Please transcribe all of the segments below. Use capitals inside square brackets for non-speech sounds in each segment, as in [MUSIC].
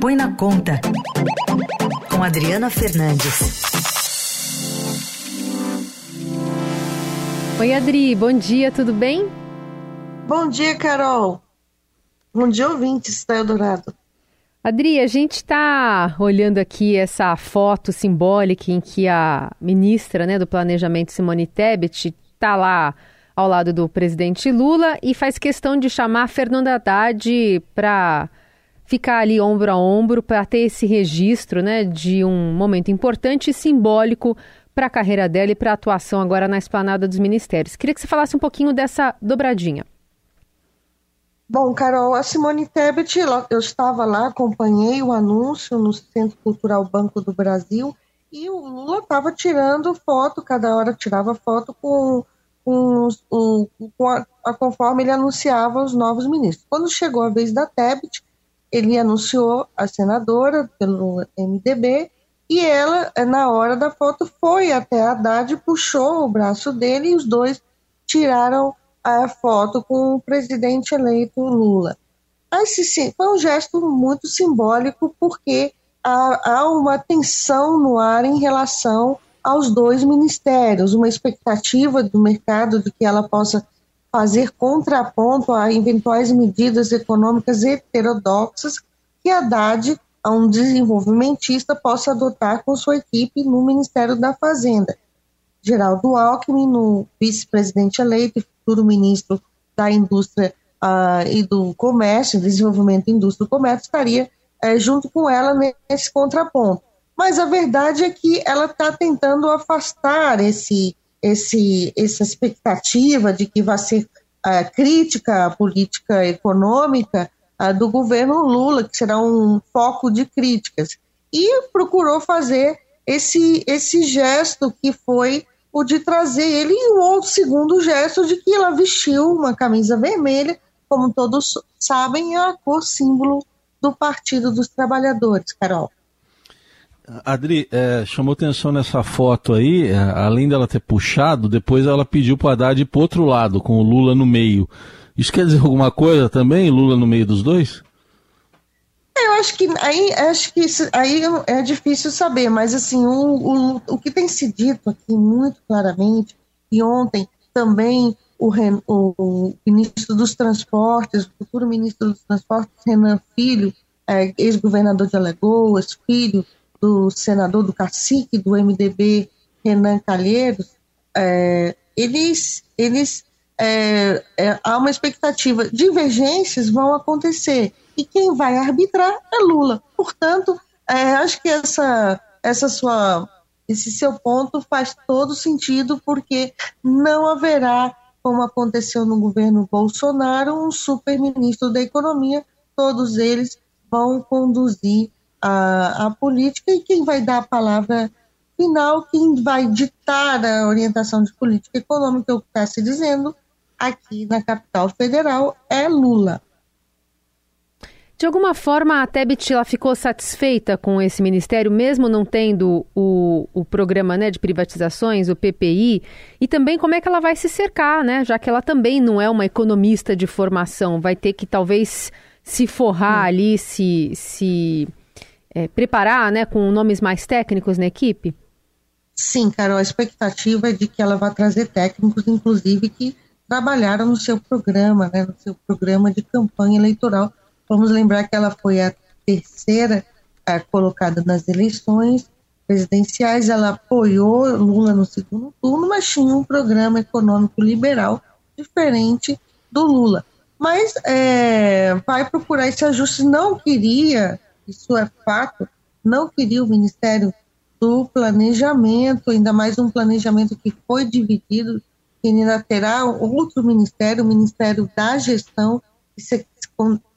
Põe na Conta, com Adriana Fernandes. Oi, Adri, bom dia, tudo bem? Bom dia, Carol. Bom dia, ouvintes da Eldorado. Adri, a gente está olhando aqui essa foto simbólica em que a ministra né, do Planejamento, Simone Tebet, está lá ao lado do presidente Lula e faz questão de chamar Fernanda Haddad para ficar ali ombro a ombro, para ter esse registro né, de um momento importante e simbólico para a carreira dela e para a atuação agora na esplanada dos ministérios. Queria que você falasse um pouquinho dessa dobradinha. Bom, Carol, a Simone Tebet, eu estava lá, acompanhei o anúncio no Centro Cultural Banco do Brasil e o Lula estava tirando foto, cada hora tirava foto com, com, com a, a, conforme ele anunciava os novos ministros. Quando chegou a vez da Tebet, ele anunciou a senadora pelo MDB e ela, na hora da foto, foi até a Haddad, puxou o braço dele e os dois tiraram a foto com o presidente eleito Lula. Esse foi um gesto muito simbólico porque há, há uma tensão no ar em relação aos dois ministérios, uma expectativa do mercado de que ela possa fazer contraponto a eventuais medidas econômicas heterodoxas que a Haddad, a um desenvolvimentista, possa adotar com sua equipe no Ministério da Fazenda. Geraldo Alckmin, no vice-presidente eleito e futuro ministro da Indústria uh, e do Comércio, Desenvolvimento, Indústria e Comércio, estaria uh, junto com ela nesse contraponto. Mas a verdade é que ela está tentando afastar esse, esse, essa expectativa de que vai ser uh, crítica à política econômica do governo Lula, que será um foco de críticas. E procurou fazer esse, esse gesto que foi o de trazer ele e o outro segundo gesto de que ela vestiu uma camisa vermelha, como todos sabem, é a cor símbolo do Partido dos Trabalhadores, Carol. Adri, é, chamou atenção nessa foto aí, é, além dela ter puxado, depois ela pediu para Haddad ir para outro lado, com o Lula no meio. Isso quer dizer alguma coisa também, Lula no meio dos dois? Eu acho que aí, acho que isso, aí é difícil saber, mas assim, o, o, o que tem se dito aqui muito claramente, e ontem também o, o, o ministro dos Transportes, o futuro ministro dos Transportes, Renan Filho, é, ex-governador de Alagoas, filho do senador do cacique do MDB, Renan Calheiros, é, eles, eles é, é, há uma expectativa, divergências vão acontecer e quem vai arbitrar é Lula. Portanto, é, acho que essa, essa sua, esse seu ponto faz todo sentido, porque não haverá, como aconteceu no governo Bolsonaro, um super-ministro da Economia, todos eles vão conduzir a, a política e quem vai dar a palavra final, quem vai ditar a orientação de política econômica, o que está se dizendo aqui na capital federal, é Lula. De alguma forma, a Tebet ela ficou satisfeita com esse ministério, mesmo não tendo o, o programa né, de privatizações, o PPI, e também como é que ela vai se cercar, né? Já que ela também não é uma economista de formação, vai ter que talvez se forrar Sim. ali, se, se é, preparar né, com nomes mais técnicos na equipe? Sim, Carol, a expectativa é de que ela vá trazer técnicos, inclusive, que trabalharam no seu programa, né, no seu programa de campanha eleitoral Vamos lembrar que ela foi a terceira a, colocada nas eleições presidenciais, ela apoiou Lula no segundo turno, mas tinha um programa econômico liberal diferente do Lula. Mas é, vai procurar esse ajuste, não queria, isso é fato, não queria o Ministério do Planejamento, ainda mais um planejamento que foi dividido, que ainda terá outro ministério, o Ministério da Gestão, que se,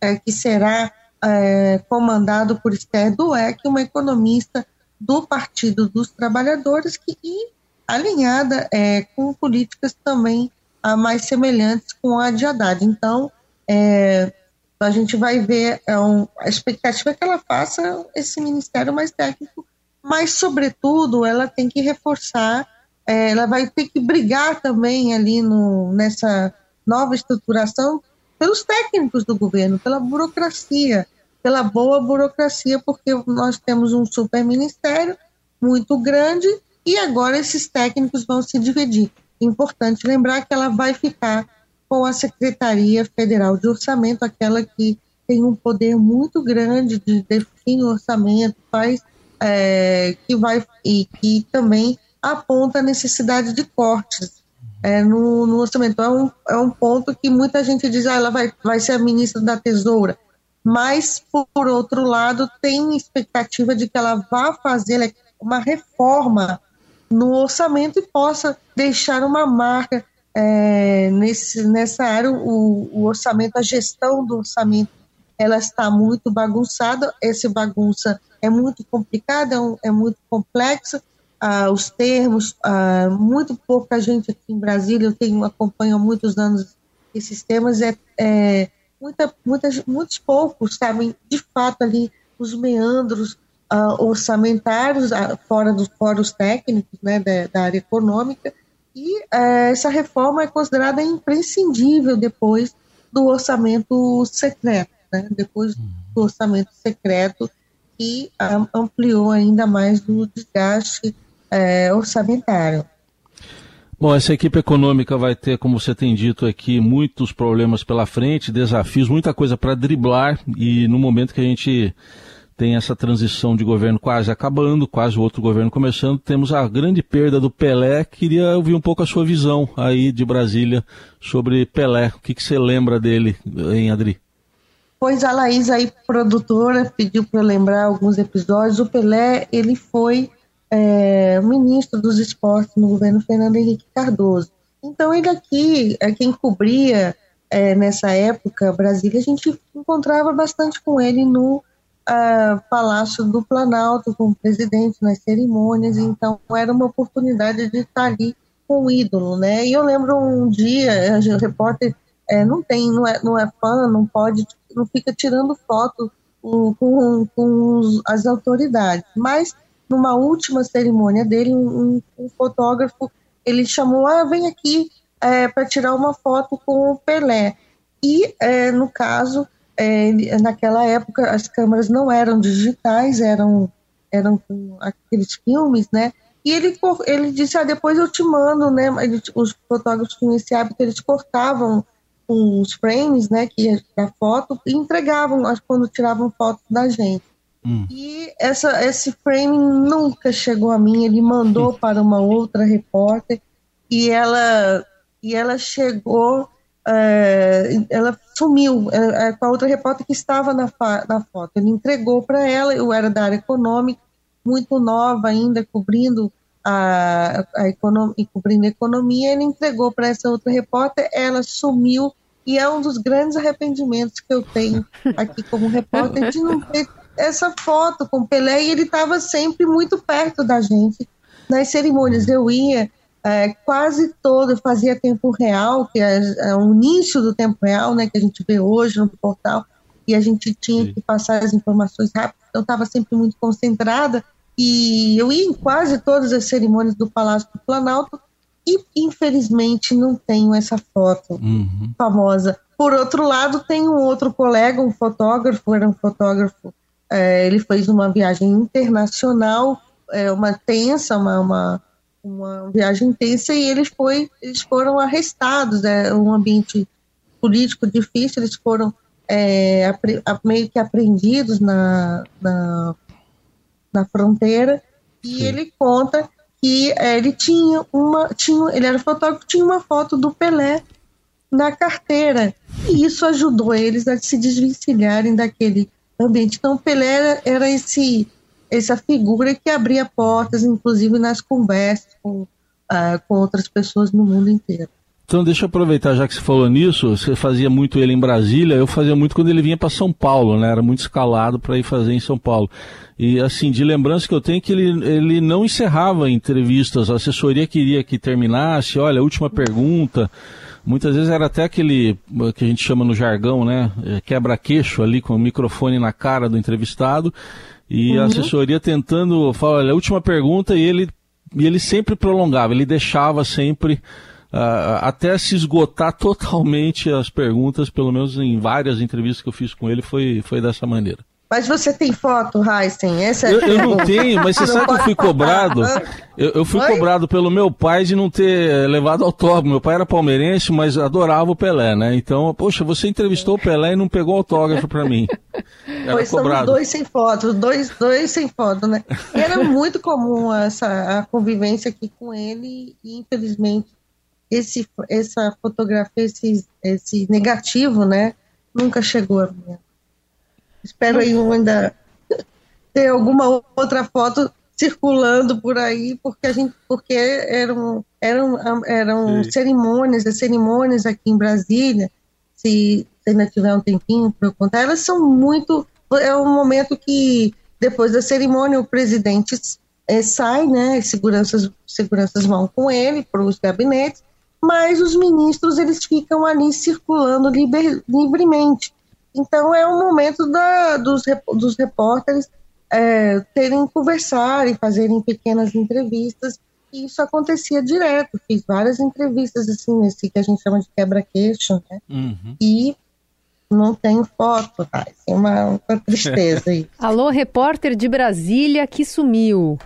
é, que será é, comandado por Esther Dueck, uma economista do Partido dos Trabalhadores, que, e alinhada é, com políticas também a, mais semelhantes com a de Haddad. Então, é, a gente vai ver, é um, a expectativa é que ela faça esse ministério mais técnico, mas, sobretudo, ela tem que reforçar, é, ela vai ter que brigar também ali no, nessa nova estruturação pelos técnicos do governo, pela burocracia, pela boa burocracia, porque nós temos um super ministério muito grande e agora esses técnicos vão se dividir. Importante lembrar que ela vai ficar com a Secretaria Federal de Orçamento, aquela que tem um poder muito grande de definir o orçamento, faz é, que vai e que também aponta a necessidade de cortes é, no, no, orçamento. É um, é um ponto que muita gente diz, ah, ela vai, vai ser a ministra da Tesoura, mas, por outro lado, tem expectativa de que ela vá fazer uma reforma no orçamento e possa deixar uma marca é, nesse, nessa área. O, o orçamento, a gestão do orçamento, ela está muito bagunçada, essa bagunça é muito complicada, é, é muito complexa, ah, os termos, ah, muito pouca gente aqui em Brasília, eu tenho acompanho há muitos anos esses temas, é, é muita, muitas, muitos poucos sabem de fato ali os meandros uh, orçamentários, uh, fora dos fóruns técnicos né, da, da área econômica, e uh, essa reforma é considerada imprescindível depois do orçamento secreto, né, depois do orçamento secreto, que ampliou ainda mais o desgaste eh, orçamentário. Bom, essa equipe econômica vai ter, como você tem dito aqui, muitos problemas pela frente, desafios, muita coisa para driblar e no momento que a gente tem essa transição de governo quase acabando, quase o outro governo começando, temos a grande perda do Pelé. Queria ouvir um pouco a sua visão aí de Brasília sobre Pelé. O que, que você lembra dele, hein, Adri? Pois a Laís aí, produtora, pediu para lembrar alguns episódios. O Pelé, ele foi é, ministro dos esportes no governo Fernando Henrique Cardoso. Então, ele aqui, é quem cobria é, nessa época Brasília, a gente encontrava bastante com ele no Palácio do Planalto, com o presidente, nas cerimônias, então era uma oportunidade de estar ali com o ídolo, né? E eu lembro um dia, o repórter é, não tem, não é, não é fã, não pode, não fica tirando foto com, com, com as autoridades, mas numa última cerimônia dele, um, um fotógrafo, ele chamou, ah, vem aqui é, para tirar uma foto com o Pelé. E, é, no caso, é, naquela época as câmeras não eram digitais, eram, eram aqueles filmes, né? E ele, ele disse, ah, depois eu te mando, né? os fotógrafos tinham esse hábito, eles cortavam os frames, né, que da foto, e entregavam quando tiravam fotos da gente. Hum. E essa, esse frame nunca chegou a mim. Ele mandou [LAUGHS] para uma outra repórter e ela, e ela chegou, ela sumiu é, com a outra repórter que estava na, na foto. Ele entregou para ela, eu era da área econômica, muito nova ainda, cobrindo a, a economia, cobrindo a economia, ele entregou para essa outra repórter, ela sumiu, e é um dos grandes arrependimentos que eu tenho aqui como repórter de não ter essa foto com Pelé e ele estava sempre muito perto da gente nas cerimônias. Eu ia é, quase todo, fazia tempo real, que é, é o início do tempo real, né, que a gente vê hoje no portal, e a gente tinha Sim. que passar as informações rápido, então estava sempre muito concentrada, e eu ia em quase todas as cerimônias do Palácio do Planalto, e infelizmente não tenho essa foto uhum. famosa. Por outro lado, tem um outro colega, um fotógrafo, era um fotógrafo é, ele fez uma viagem internacional, é, uma tensa, uma, uma, uma, viagem intensa, e eles, foi, eles foram arrestados. É um ambiente político difícil, eles foram é, meio que apreendidos na, na, na fronteira. E Sim. ele conta que é, ele tinha uma. Tinha, ele era fotógrafo, tinha uma foto do Pelé na carteira. E isso ajudou eles a se desvencilharem daquele ambiente. Então, Pelé era esse, essa figura que abria portas, inclusive nas conversas com, uh, com outras pessoas no mundo inteiro. Então, deixa eu aproveitar, já que você falou nisso, você fazia muito ele em Brasília, eu fazia muito quando ele vinha para São Paulo, né? Era muito escalado para ir fazer em São Paulo. E, assim, de lembrança que eu tenho é que ele, ele não encerrava entrevistas, a assessoria queria que terminasse, olha, última pergunta. Muitas vezes era até aquele que a gente chama no jargão, né? É, quebra-queixo ali com o microfone na cara do entrevistado. E uhum. a assessoria tentando falar, olha, a última pergunta, e ele, e ele sempre prolongava, ele deixava sempre uh, até se esgotar [LAUGHS] totalmente as perguntas, pelo menos em várias entrevistas que eu fiz com ele, foi, foi dessa maneira. Mas você tem foto, Heisen? Essa é eu, eu não tenho, mas você sabe que eu fui cobrado. Eu, eu fui Oi? cobrado pelo meu pai de não ter levado autógrafo. Meu pai era palmeirense, mas adorava o Pelé, né? Então, poxa, você entrevistou o Pelé e não pegou autógrafo para mim. Era pois cobrado. dois sem foto, dois, dois sem foto, né? E era muito comum essa a convivência aqui com ele e infelizmente esse, essa fotografia, esse, esse negativo, né? Nunca chegou a mim. Espero aí ainda ter alguma outra foto circulando por aí, porque a gente, porque eram, eram, eram cerimônias, as cerimônias aqui em Brasília, se, se ainda tiver um tempinho para eu contar, elas são muito, é um momento que depois da cerimônia o presidente é, sai, né, seguranças, seguranças vão com ele para os gabinetes, mas os ministros eles ficam ali circulando liber, livremente. Então é um momento da, dos, dos repórteres é, terem conversar e fazerem pequenas entrevistas. E isso acontecia direto. Fiz várias entrevistas assim nesse que a gente chama de quebra-queixo, né? Uhum. E não tenho foto, tá? É uma, uma tristeza aí. [LAUGHS] Alô, repórter de Brasília que sumiu.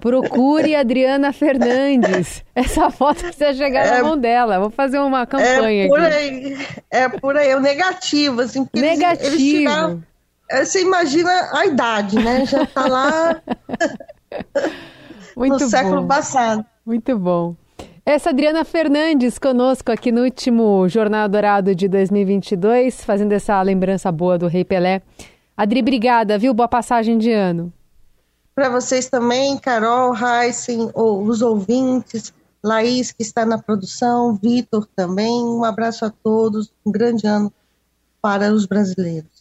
Procure Adriana Fernandes. Essa foto precisa chegar é, na mão dela. Vou fazer uma campanha é por aqui. Aí, é por aí, é o negativo, assim. Negativo. Eles, eles tiraram, é, você imagina a idade, né? Já está lá [LAUGHS] Muito no bom. século passado. Muito bom. Essa Adriana Fernandes conosco aqui no último Jornal Dourado de 2022, fazendo essa lembrança boa do Rei Pelé. Adri, obrigada, viu? Boa passagem de ano para vocês também, Carol, Heisen, os ouvintes, Laís, que está na produção, Vitor também. Um abraço a todos, um grande ano para os brasileiros.